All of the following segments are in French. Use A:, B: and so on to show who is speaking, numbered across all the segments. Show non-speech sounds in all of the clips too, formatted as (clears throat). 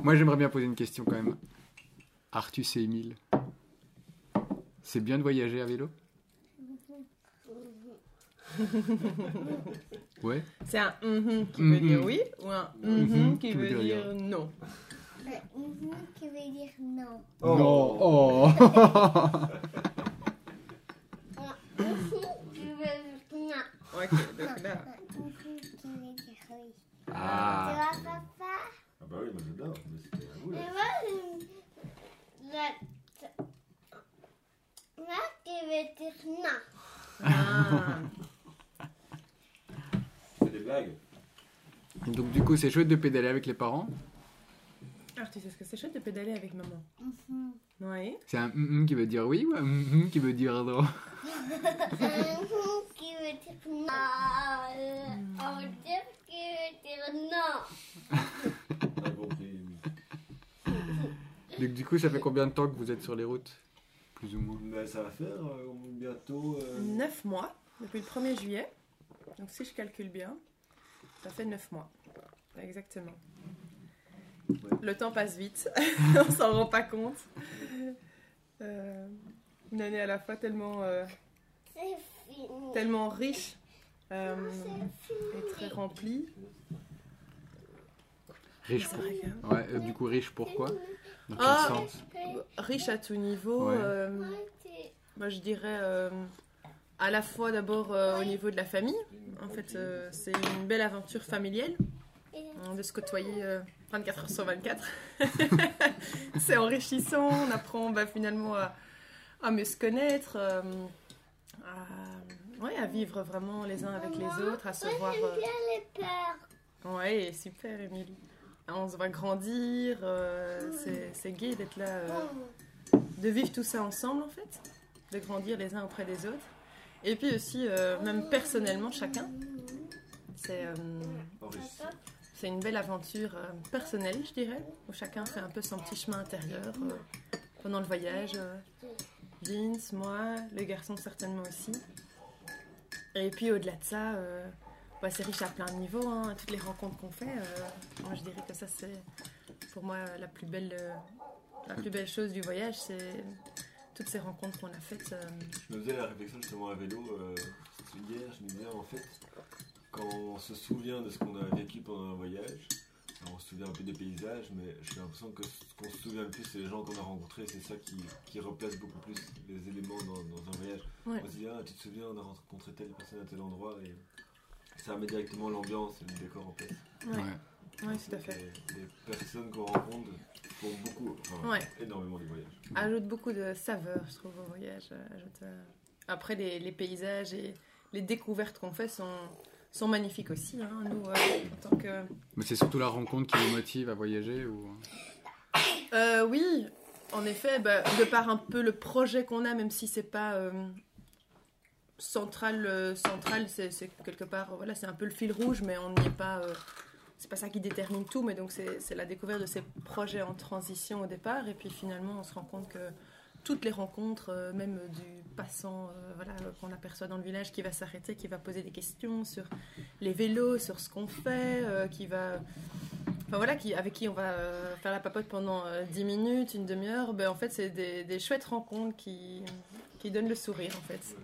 A: Moi, j'aimerais bien poser une question quand même. Artus et Émile, c'est bien de voyager à vélo? (laughs) Ouais.
B: C'est un mhm qui veut
A: Mhm.
B: dire oui ou un mhm
A: Mhm
B: qui veut dire non?
C: Mhm qui veut dire non.
A: Non. Oh.
C: Qui veut dire non.
B: Ok, donc là.
C: Tu
A: ah.
C: vois, papa?
D: Ah bah oui, moi j'adore. mais c'était à vous, là.
C: Mais moi, je- le- là qui veut dire non.
B: Ah.
D: Fais des blagues
A: Donc du coup, c'est chouette de pédaler avec les parents.
B: Alors, tu sais ce que c'est chouette de pédaler avec maman
C: Mhm.
B: Oui.
A: C'est un mm qui veut dire oui ou un mm qui veut dire non? (laughs)
C: Mhm qui veut dire non. Euh, On veut dire qui veut dire non.
D: T'as compris.
A: Donc du coup, ça fait combien de temps que vous êtes sur les routes Plus ou moins.
D: Mais ça va faire euh, bientôt. euh,
B: 9 mois, depuis le 1er juillet. Donc, si je calcule bien, ça fait 9 mois. Exactement. Le temps passe vite, (laughs) on s'en rend pas compte. Euh, une année à la fois tellement, euh, tellement riche euh, et très remplie.
A: Riche pour... Ouais, euh, du coup, riche pourquoi Dans quel
B: Ah.
A: sens
B: riche à tout niveau.
A: Ouais.
B: euh, moi, je dirais euh, à la fois d'abord euh, au niveau de la famille. En fait, euh, c'est une belle aventure familiale hein, de se côtoyer euh, 24 heures sur 24. (laughs) c'est enrichissant. On apprend bah, finalement à, à mieux se connaître, euh, à, ouais, à vivre vraiment les uns avec les autres, à se voir.
C: J'aime
B: euh,
C: bien les peurs.
B: Ouais, super, Émilie. On se voit grandir. euh, c'est- c'est gai d'être là. euh, de vivre tout ça ensemble en fait, de grandir les uns auprès des autres. Et puis aussi, euh, même personnellement, chacun, c'est euh, c'est une belle aventure euh, personnelle, je dirais, où chacun fait un peu son petit chemin intérieur euh, pendant le voyage. euh, Vince, moi, le garçon certainement aussi. Et puis au-delà de ça, euh, bah, c'est riche à plein de niveaux. hein, toutes les rencontres qu'on fait, euh, moi je dirais que ça c'est pour moi la plus belle, euh, la plus belle chose du voyage, c'est toutes ces rencontres qu'on a faites. euh,
D: Je me faisais la réflexion justement à vélo euh, hier. Je me disais en fait, quand on se souvient de ce qu'on a vécu pendant un voyage, on se souvient un peu des paysages, mais j'ai l'impression que ce qu'on se souvient le plus, c'est les gens qu'on a rencontrés. C'est ça qui, qui replace beaucoup plus les éléments dans, dans un voyage.
B: Ouais.
D: On se dit, ah, tu te souviens, on a rencontré telle personne à tel endroit, et ça met directement l'ambiance et le décor en place.
B: ouais,
A: Ouais.
B: ouais, tout à fait.
D: Les, les personnes qu'on rencontre font beaucoup, enfin,
B: Ouais.
D: énormément du voyage.
B: Ajoute beaucoup de saveur, je trouve, au voyage. euh, ajoute, euh, Après, les, les paysages et les découvertes qu'on fait sont, sont magnifiques aussi. hein. Nous, euh, en tant que
A: Mais c'est surtout la rencontre qui vous motive à voyager ou...
B: Euh, oui, en effet, bah, de par un peu le projet qu'on a, même si c'est pas euh, central, euh, central, c'est quelque part, voilà, c'est un peu le fil rouge, mais on n'y est pas. euh, c'est pas ça qui détermine tout, mais donc c'est la découverte de ces projets en transition au départ, et puis finalement on se rend compte que toutes les rencontres, euh, même du passant, voilà, qu'on aperçoit dans le village, qui va s'arrêter, qui va poser des questions sur les vélos, sur ce qu'on fait, qui va Enfin voilà, qui, avec qui on va faire la papote pendant euh, 10 minutes, une demi-heure, ben, en fait c'est des, des chouettes rencontres qui, qui donnent le sourire en fait.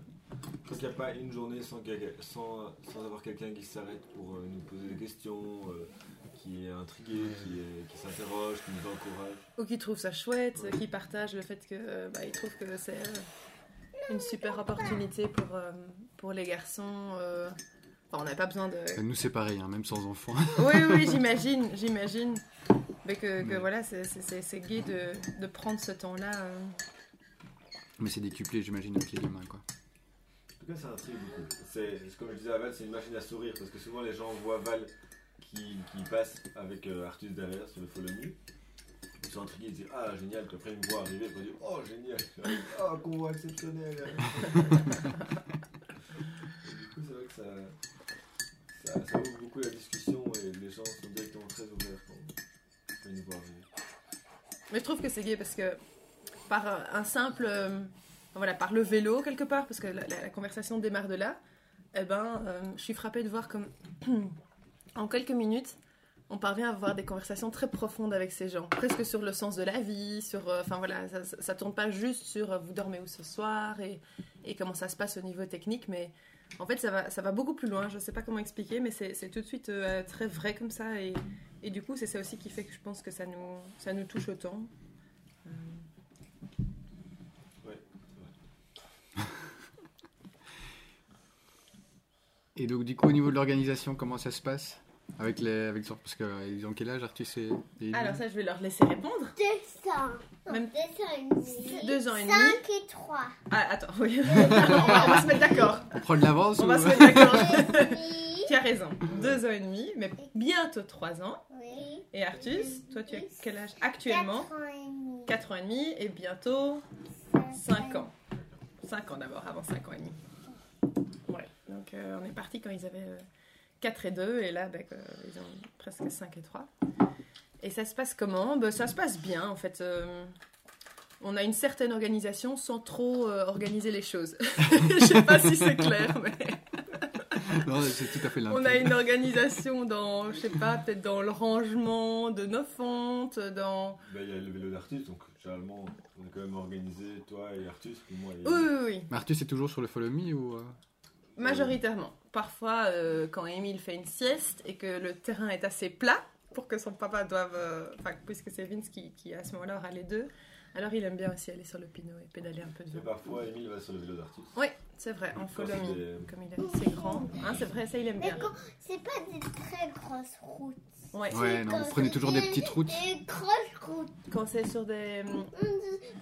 D: Parce qu'il n'y a pas une journée sans, quelqu'un- sans, sans avoir quelqu'un qui s'arrête pour euh, nous poser des questions, euh, qui est intrigué, qui, est- qui s'interroge, qui nous encourage.
B: Ou qui trouvent ça chouette, qui partagent le fait que euh, bah, ils trouvent que c'est euh, une super opportunité pour, euh, pour les garçons. euh. Enfin, on n'a pas besoin de...
A: Nous, c'est pareil, hein, même sans enfants. (laughs)
B: Oui, oui, (laughs) j'imagine, j'imagine. Mais que, que voilà, c'est- c'est c'est- c'est gai de, de prendre ce temps-là. euh.
A: Mais c'est décuplé, j'imagine, avec les gamins, quoi.
D: Tout cas, ça intrigue beaucoup. C'est, comme je disais à Val, c'est une machine à sourire parce que souvent les gens voient Val qui, qui passe avec euh, Artus derrière sur le follow me. Ils sont intrigués, ils disent Ah, génial, puis après ils me voient arriver, ils vont dire Oh, génial, (laughs) oh, convoi exceptionnel. (laughs) Et du coup, c'est vrai que ça, ça, ça ouvre beaucoup la discussion et les gens sont directement très ouverts quand, ils nous voient arriver.
B: Mais je trouve que c'est gai parce que par un simple, euh, voilà, par le vélo quelque part, parce que la, conversation démarre de là, eh ben, euh, je suis frappée de voir comme (clears throat) en quelques minutes, on parvient à avoir des conversations très profondes avec ces gens, presque sur le sens de la vie, sur, euh, enfin voilà, ça, ça, tourne pas juste sur euh, vous dormez où ce soir et, comment ça se passe au niveau technique, mais en fait ça va, ça va beaucoup plus loin. Je sais pas comment expliquer, mais c'est tout de suite très vrai comme ça et, et du coup c'est ça aussi qui fait que je pense que ça nous, ça nous touche autant. Euh,
A: Et donc, du coup, au niveau de l'organisation, comment ça se passe avec les, avec parce que euh, ils ont quel âge, Artus et,
B: Alors ça je vais leur laisser répondre.
C: Deux ans.
B: Même-
C: Deux ans et demi.
B: Deux ans et demi.
C: Cinq et trois.
B: Ah attends, oui. on, (laughs) va, on va se mettre d'accord.
A: On prend de l'avance
B: On
A: ou...
B: va se mettre d'accord. (laughs) Tu as raison. Deux ans et demi, mais bientôt trois ans.
C: Oui.
B: Et Artus, toi tu as quel âge actuellement?
C: Quatre ans et demi.
B: 4 ans et demi et bientôt 5 ans. 5 ans d'abord, avant 5 ans et demi. Donc euh, on est parti quand ils avaient 4 et 2 et là ben, euh, ils ont presque 5 et 3. Et ça se passe comment? Ben, Ça se passe bien en fait. euh, on a une certaine organisation sans trop euh, organiser les choses. (laughs) Je sais pas si c'est clair, mais (laughs)
A: Non, c'est tout à fait
B: on a une organisation dans, je sais pas, peut-être dans le rangement de nos fontes, dans...
D: Ben, il y a le vélo d'Artus, donc généralement, on est quand même organisé, toi et Artus, puis moi et.
B: Oui, oui, oui.
A: Mais Artus est toujours sur le follow me ou...
B: Majoritairement. Parfois, euh, quand Émile fait une sieste et que le terrain est assez plat pour que son papa doive. euh, Enfin, puisque c'est Vince qui, qui à ce moment-là aura les deux, alors il aime bien aussi aller sur le pinot et pédaler un peu devant.
D: parfois, Emile va sur le vélo d'Artus.
B: Oui, c'est vrai, en
D: Quand
B: follow
D: c'est
B: me,
D: des-
B: comme il est assez grand. Hein, c'est vrai, ça il aime
C: Mais
B: bien.
C: quand c'est pas des très grosses routes.
B: Ouais.
A: Ouais, non, vous prenez
C: c'est
A: toujours des petites routes.
C: Des grosses routes.
B: Quand c'est sur des.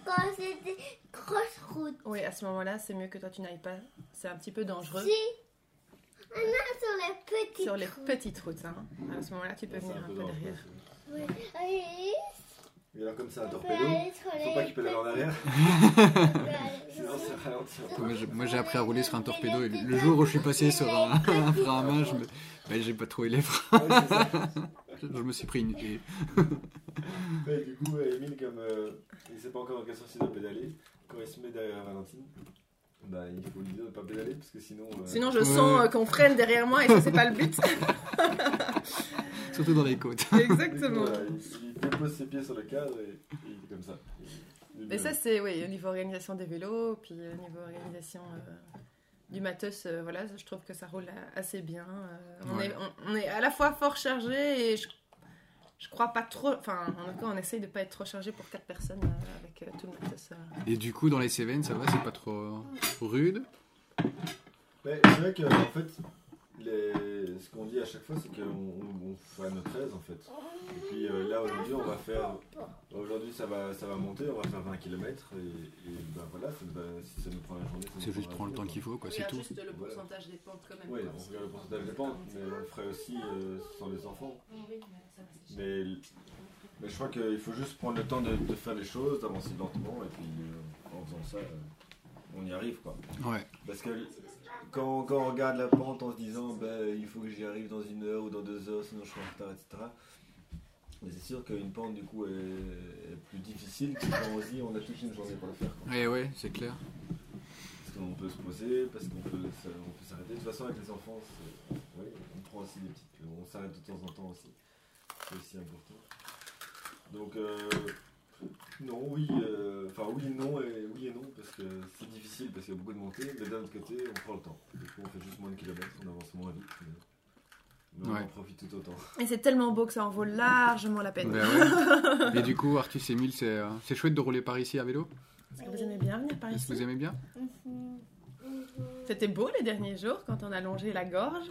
C: Quand c'est des grosses routes.
B: Oui, à ce moment-là, c'est mieux que toi tu n'ailles pas. C'est un petit peu dangereux.
C: Si. On a sur les petites
B: Sur les
C: routes.
B: petites routes, hein. à ce moment-là, tu peux
D: C'est
B: venir
D: un peu
B: peu derrière.
C: Oui. Oui.
D: Et alors, comme c'est un torpedo, faut pas qu'il pédale en arrière, (laughs)
C: petites-
D: sinon ça ralentit.
A: Moi, j'ai- appris à rouler sur un torpedo et le jour où je suis passé sur un, (laughs) un frein à main, je me... ben, j'ai pas trouvé les freins. (laughs) Je me suis pris une...
D: Ouais, du coup, Emile, comme euh, il sait pas encore dans quel sens il doit pédaler, quand il se met derrière Valentine, bah, il faut lui dire de pas pédaler parce que sinon. euh,
B: Sinon, je sens euh, qu'on freine derrière moi et ça, c'est pas le but. (laughs)
A: Surtout dans les côtes.
B: Exactement.
D: voilà, il, il dépose ses pieds sur le cadre et, et il est comme ça.
B: Mais ça, c'est oui, au niveau organisation des vélos, puis au niveau organisation euh, du matos, euh, voilà, je trouve que ça roule a- assez bien. euh, on,
A: Ouais.
B: est, on, on est à la fois fort chargé et je, je crois pas trop. Enfin, en tout cas, on essaye de pas être trop chargé pour quatre personnes euh, avec euh, tout le matos. euh.
A: Et du coup, dans les Cévennes, ça va, c'est pas trop rude?
D: C'est vrai que en fait, les... ce qu'on dit à chaque fois, c'est qu'on on, on fait à notre aise en fait. Et puis euh, là aujourd'hui, on va faire. Aujourd'hui, ça va, ça va monter, on va faire 20 km et, et ben voilà, ça, bah, si ça nous prend la journée.
A: C'est juste prendre le temps qu'il faut, quoi, c'est tout.
B: le
D: Voilà.
B: pourcentage des pentes quand même.
D: Oui, on regarde le pourcentage des pentes, mais on le ferait aussi euh, sans les enfants. Mais, mais je crois qu'il faut juste prendre le temps de, de faire les choses, d'avancer lentement, et puis euh, en faisant ça, euh, on y arrive quoi.
A: Ouais.
D: Parce que quand, quand on regarde la pente en se disant ben, il faut que j'y arrive dans une heure ou dans deux heures, sinon je suis en retard, etc. Mais c'est sûr qu'une pente du coup est, est plus difficile que quand on se dit on a toute une journée pour le faire. quoi.
A: Et ouais, c'est clair.
D: Parce qu'on peut se poser, parce qu'on peut, s'arrêter. De toute façon, avec les enfants, on prend aussi des petites. On s'arrête de temps en temps aussi. C'est aussi important. Donc, euh, non, oui, euh, enfin, oui, non, et oui et non, parce que c'est difficile, parce qu'il y a beaucoup de montées, mais d'un autre côté, on prend le temps. Du coup, on fait juste moins de kilomètres, on avance moins vite, mais, mais on en profite tout autant.
B: Et c'est tellement beau que ça en vaut largement la peine.
A: Ben ouais. (laughs) Et du coup, Artus et Emile, c'est euh, c'est chouette de rouler par ici à vélo
B: Est-ce que vous aimez bien venir par
A: Est-ce que
B: ici
A: vous aimez bien
C: Mhm. Mhm.
B: C'était beau les derniers jours quand on a longé la gorge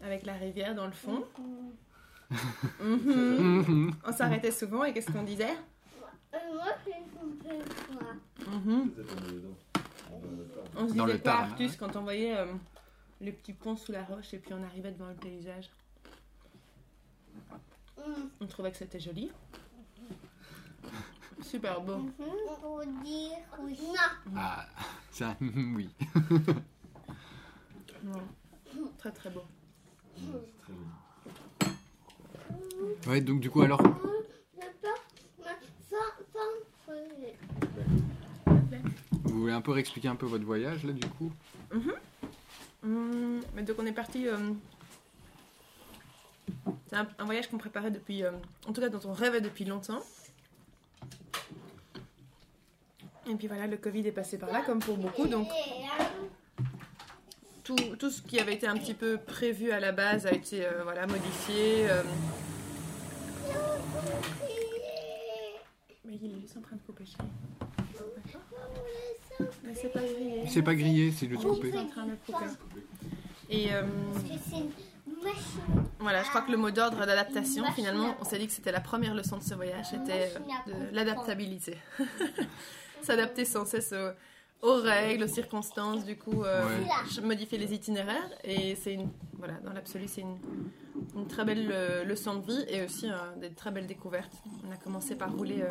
B: avec la rivière dans le fond.
C: Mhm.
B: Mhm.
A: Mhm. (laughs)
B: On s'arrêtait souvent et qu'est-ce qu'on disait?
C: Moi, j'ai.
B: Mhm.
D: Le tas.
B: On se
A: Dans
B: disait
A: le
B: quoi,
A: Tarn,
B: Artus,
A: ouais.
B: quand on voyait euh, les petits ponts sous la roche et puis on arrivait devant le paysage?
C: Mhm.
B: On trouvait que c'était joli. Super beau.
C: Pour dire oui. Non.
A: Ah, un (laughs) oui.
B: Ouais. Très très beau.
D: Mm, C'est très joli.
A: Ouais, donc du coup, alors,
C: Je peux me sans- sans feuilles.
A: Vous voulez un peu réexpliquer un peu votre voyage, là, du coup?
B: Hum, mais donc on est parti. euh, C'est un, un voyage qu'on préparait depuis, euh, en tout cas dont on rêvait depuis longtemps. Et puis voilà, le Covid est passé par là, comme pour beaucoup, donc tout, tout ce qui avait été un petit peu prévu à la base a été euh, voilà, modifié. Mais il est juste en train de couper, chérie. Mais c'est pas grillé.
A: C'est pas grillé, c'est juste coupé.
B: c'est en train de couper. Et euh, voilà, je crois que le mot d'ordre d'adaptation, finalement, on s'est dit que c'était la première leçon de ce voyage, c'était euh, de l'adaptabilité. (laughs) S'adapter sans cesse aux, aux règles, aux circonstances, du coup, euh,
A: Ouais.
B: modifier les itinéraires. Et c'est une, voilà, dans l'absolu, c'est une, une très belle euh, leçon de vie et aussi euh, des très belles découvertes. On a commencé par rouler euh,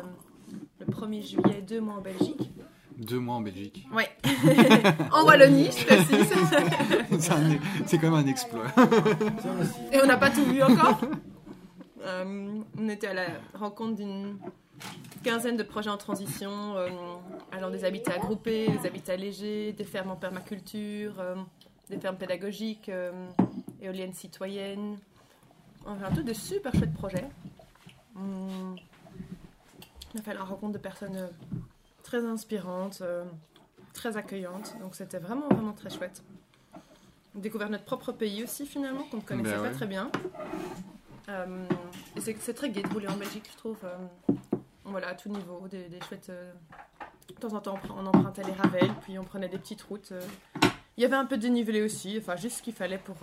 B: le 1er juillet, deux mois en Belgique.
A: Deux mois en Belgique.
B: Ouais, (laughs) en Wallonie, je précise. (laughs)
A: c'est quand même un exploit.
B: Et on n'a pas tout vu encore. Euh, on était à la rencontre d'une quinzaine de projets en transition, euh, allant des habitats groupés, des habitats légers, des fermes en permaculture, euh, des fermes pédagogiques, éoliennes citoyennes. Enfin, tout de super chouettes projets. Hum, on a fait la rencontre de personnes euh, très inspirantes, euh, très accueillantes. Donc c'était vraiment, vraiment très chouette. On a découvert notre propre pays aussi finalement, qu'on ne connaissait
A: Ben
B: pas
A: ouais.
B: très bien. Euh, et c'est très gai de rouler en Belgique, je trouve. euh, voilà, à tout niveau, des, des chouettes. euh, de temps en temps, on empruntait les ravels, puis on prenait des petites routes. Il y avait un peu de dénivelé aussi, enfin juste ce qu'il fallait pour,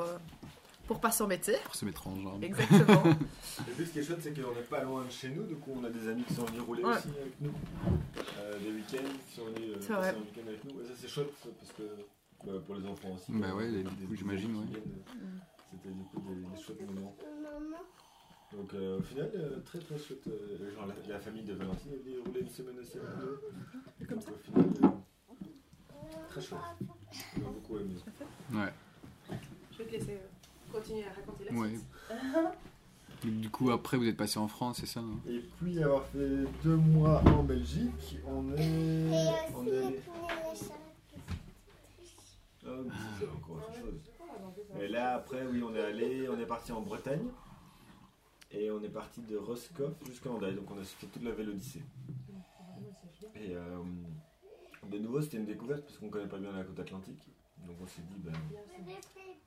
B: pour pas s'embêter.
A: Pour se mettre en jambe.
B: Exactement. (laughs)
D: Et puis ce qui est chouette, c'est qu'on n'est pas loin de chez nous, du coup on a des amis qui sont venus rouler
B: Ouais.
D: aussi avec nous, euh, des week-ends, qui sont venus euh,
B: C'est
D: passer
B: vrai.
D: un week-end avec nous. Et ça c'est chouette ça, parce que bah, pour les enfants aussi.
A: Bah
D: quoi,
A: ouais, du coup,
D: des
A: j'imagine, ouais.
D: euh, C'était du coup des, des chouettes moments. Donc euh, au final, euh, très très chouette. euh, genre la, la famille de Valentine est venue rouler une semaine aussi avec nous.
B: Comme
D: Donc au final, euh, très chouette. On a beaucoup aimé.
A: Ouais.
B: Je vais te laisser continuer à raconter la
A: Ouais.
B: suite.
A: Du coup, après, vous êtes passé en France, c'est ça hein
D: Et puis avoir fait deux mois en Belgique, on est.
C: Et
D: On
C: aussi
D: est. Ah, mais c'est encore autre chose. Et là, après, oui, on est allé, on est parti en Bretagne. Et on est parti de Roscoff jusqu'à Hendaye. Donc on a fait toute la Vélodyssée. Et euh, de nouveau, c'était une découverte parce qu'on connaît pas bien la côte atlantique. Donc on s'est dit, ben,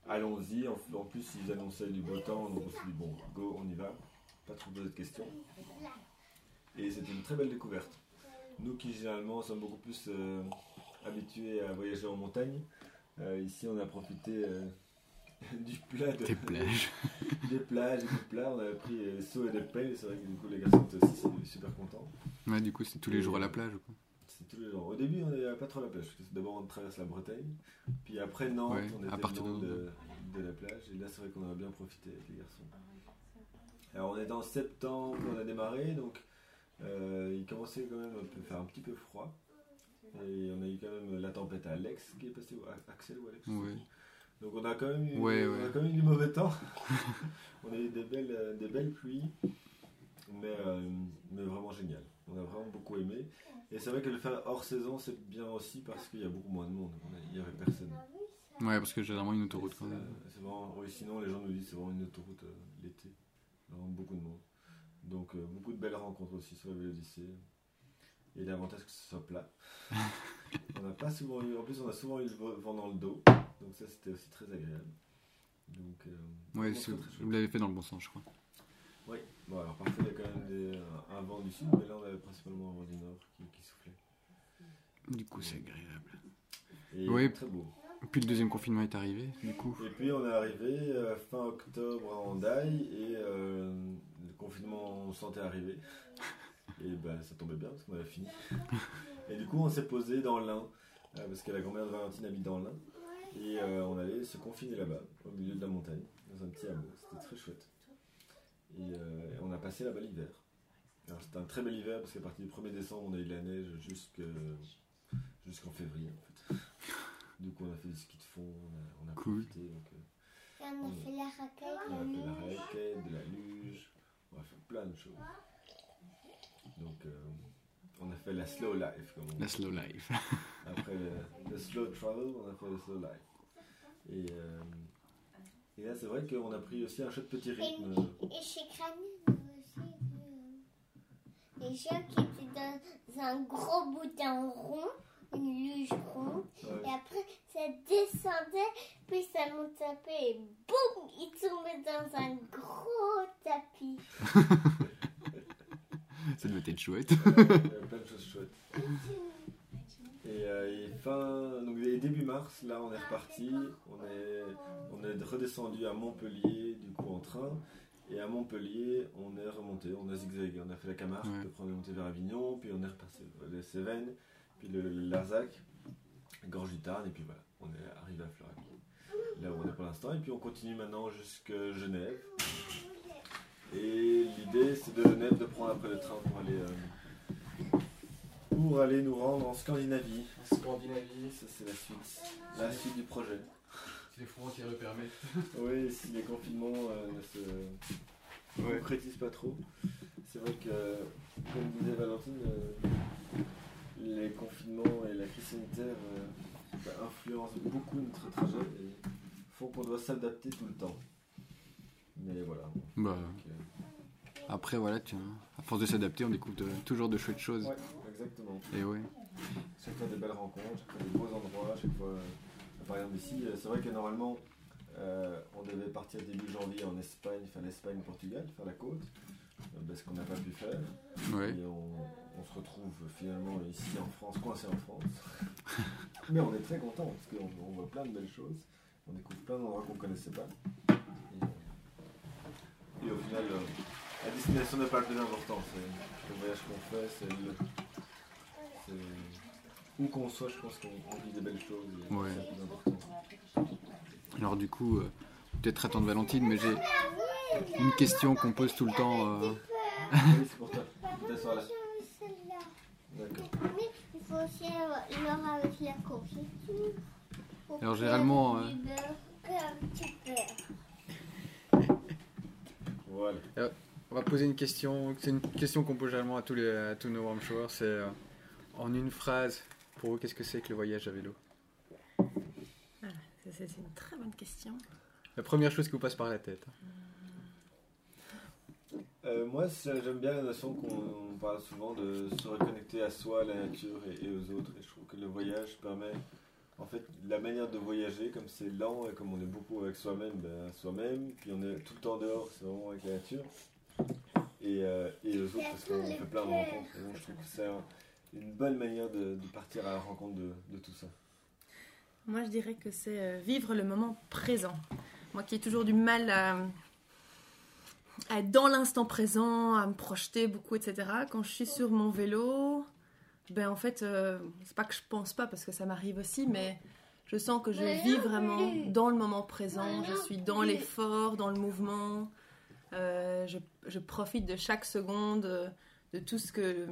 D: allons-y. En, en plus, ils annonçaient du beau temps. Donc on s'est dit, bon, go, on y va. Pas trop poser de questions. Et c'était une très belle découverte. Nous qui généralement sommes beaucoup plus euh, habitués à voyager en montagne, euh, ici on a profité euh, (laughs) du plat de,
A: Tes plages.
D: des plages et du plat. On avait pris seaux et des pelles. C'est vrai que du coup les garçons étaient aussi super contents.
A: Ouais, du coup, c'était tous les jours à la plage. Quoi.
D: C'est tous les jours. Au début, on n'avait pas trop la plage. parce que D'abord, on traverse la Bretagne. Puis après, Nantes,
A: Ouais,
D: on
A: à
D: était
A: partir
D: long
A: de
D: de, de la plage. Et là, c'est vrai qu'on a bien profité avec les garçons. Alors, on était en septembre, on a démarré. Donc, euh, il commençait quand même à faire un petit peu froid. Et on a eu quand même la tempête à Alex qui est passée. ou à- Axel ou Alex
A: Ouais.
D: Donc, on a quand même eu,
A: Ouais,
D: on
A: ouais.
D: a quand même eu du mauvais temps. (laughs) on a eu des belles, des belles pluies. Mais, euh, mais vraiment génial. On a vraiment beaucoup aimé. Et c'est vrai que le faire hors saison, c'est bien aussi parce qu'il y a beaucoup moins de monde. Il n'y avait personne.
A: Ouais, parce que j'ai vraiment une autoroute quand même.
D: c'est vraiment- oui, sinon, les gens nous disent que c'est vraiment une autoroute euh, l'été. Vraiment beaucoup de monde. Donc, euh, beaucoup de belles rencontres aussi sur la Vélodyssée. Et l'avantage que ce soit plat. (laughs) on n'a pas souvent eu, en plus, on a souvent eu le vent dans le dos. Donc, ça, c'était aussi très agréable. Donc, euh,
A: Ouais, vous l'avez fait dans le bon sens, je crois.
D: Oui, bon, alors parfois il y a quand même des- un, un vent du sud, mais là on avait principalement un vent du nord qui, qui soufflait.
A: Du coup, c'est agréable.
D: Et
A: Oui.
D: très beau.
A: Puis le deuxième confinement est arrivé, du coup.
D: Et puis on est arrivé euh, fin octobre à Hendaye et euh, le confinement on sentait arriver. (laughs) Et ben ça tombait bien parce qu'on avait fini. Et du coup on s'est posé dans l'Ain, euh, parce que la grand-mère de Valentine habite dans l'Ain. Et euh, on allait se confiner là-bas, au milieu de la montagne, dans un petit hameau. C'était très chouette. Et euh, on a passé là-bas l'hiver. Alors c'était un très bel hiver parce qu'à partir du 1er décembre on a eu de la neige jusque- jusqu'en février en fait. Du coup on a fait du ski de fond, on a, on a
A: Cool.
D: profité. Donc, euh,
C: on a fait la raquette,
D: on a
C: la
D: fait la
C: luge.
D: raquette, de la luge, on a fait plein de choses. Donc, euh, on a fait la slow life, comme on
A: La slow life.
D: Après le, le slow travel, on a fait le slow life. Et, euh, Et là, c'est vrai qu'on a pris aussi un chouette petit rythme.
C: Et chez a aussi vu euh, les gens qui étaient dans un gros boudin rond, une luge ronde, et
D: Ouais.
C: après ça descendait, puis ça montait un peu et boum, ils tombaient dans un gros tapis. (laughs)
A: Ça devait être chouette.
D: Il y a plein de choses chouettes. Et, euh, et fin, donc et début mars, là on est reparti, on est, on est redescendu à Montpellier du coup en train, et à Montpellier on est remonté, on a zigzagué, on a fait la Camargue,
A: Ouais.
D: après on est monté vers Avignon, puis on est repassé les Cévennes, puis le, le Larzac, Gorge du Tarn, et puis voilà, on est arrivé à Florac, là où on est pour l'instant, et puis on continue maintenant jusqu'à Genève. Et l'idée c'est de Genève de prendre après le train pour aller euh, pour aller nous rendre en Scandinavie. En Scandinavie, ça c'est la suite. La suite du projet.
A: Si les frontières le permettent. (laughs)
D: Oui, si les confinements euh, ne se
A: Ouais.
D: concrétisent pas trop. C'est vrai que, comme disait Valentine, euh, les confinements et la crise sanitaire euh, bah, influencent beaucoup notre trajet et font qu'on doit s'adapter tout le temps. Mais voilà.
A: Bah,
D: Donc, euh,
A: après, voilà, tu vois, à force de s'adapter, on découvre de- toujours de chouettes choses.
D: ouais, exactement.
A: Et ouais.
D: chaque fois des belles rencontres, chaque fois des beaux endroits, chaque fois. Par exemple ici, c'est vrai que normalement euh, on devait partir début janvier en Espagne, faire l'Espagne, Portugal, faire la côte, euh, ben, ce qu'on n'a pas pu faire.
A: Ouais.
D: Et on, on se retrouve finalement ici en France, coincé en France. (laughs) Mais on est très content parce qu'on on voit plein de belles choses, on découvre plein d'endroits qu'on ne connaissait pas. Et, euh, et au final, euh, la destination n'est pas le plus important. C'est le voyage qu'on fait, c'est le. C'est- Où qu'on soit, je pense qu'on on vit des belles choses. et
A: Ouais. Alors du coup, euh, peut-être attendre Valentine, mais j'ai une question qu'on pose tout le temps. euh,
D: Oui, c'est pour toi. Là. D'accord.
C: Il faut aussi l'or avec la confiture.
A: Alors, généralement, euh.
D: Voilà.
A: On va poser une question. C'est une question qu'on pose généralement à tous, les, à tous nos warm showers. C'est euh, en une phrase, pour vous, qu'est-ce que c'est que le voyage à vélo
B: C'est c'est une très bonne question.
A: La première chose qui vous passe par la tête.
D: Euh, moi, j'aime bien la notion qu'on on parle souvent de se reconnecter à soi, à la nature et, et aux autres. Et je trouve que le voyage permet, en fait, la manière de voyager, comme c'est lent et comme on est beaucoup avec soi-même, ben, soi-même, puis on est tout le temps dehors, c'est vraiment avec la nature. Et, euh, et aux autres, parce qu'on fait plein de rencontres. Et donc, je trouve que c'est un- une bonne manière de, de partir à la rencontre de, de tout ça.
B: Moi, je dirais que c'est euh, vivre le moment présent. Moi qui ai toujours du mal à, à être dans l'instant présent, à me projeter beaucoup, etc. Quand je suis sur mon vélo, ben en fait, euh, c'est pas que je pense pas parce que ça m'arrive aussi, mais je sens que je vis vraiment dans le moment présent. Je suis dans l'effort, dans le mouvement. Euh, je, je profite de chaque seconde, euh, de tout ce que,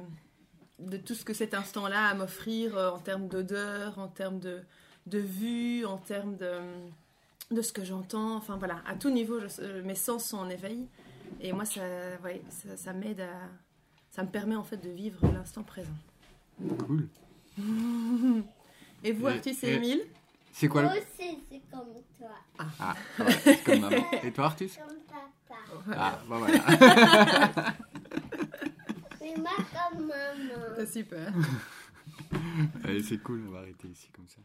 B: de tout ce que cet instant-là a à m'offrir euh, en termes d'odeur, en termes de, de vue, en termes de, de ce que j'entends. Enfin voilà, à tout niveau, je- euh, mes sens sont en éveil. Et moi, ça, ouais, ça, ça m'aide à. Ça me permet en fait de vivre l'instant présent.
A: Cool. (laughs)
B: Et vous,
A: Et-
B: Artus et
A: et-
B: Émile?
A: C'est quoi le...
C: Moi aussi, c'est comme toi.
A: Ah, ouais, c'est comme maman. (laughs) Et toi, Artus
C: Comme papa.
A: Ah, bah voilà. (laughs)
C: Mais moi comme maman.
B: C'est (laughs) super.
A: Allez, c'est cool, on va arrêter ici comme ça.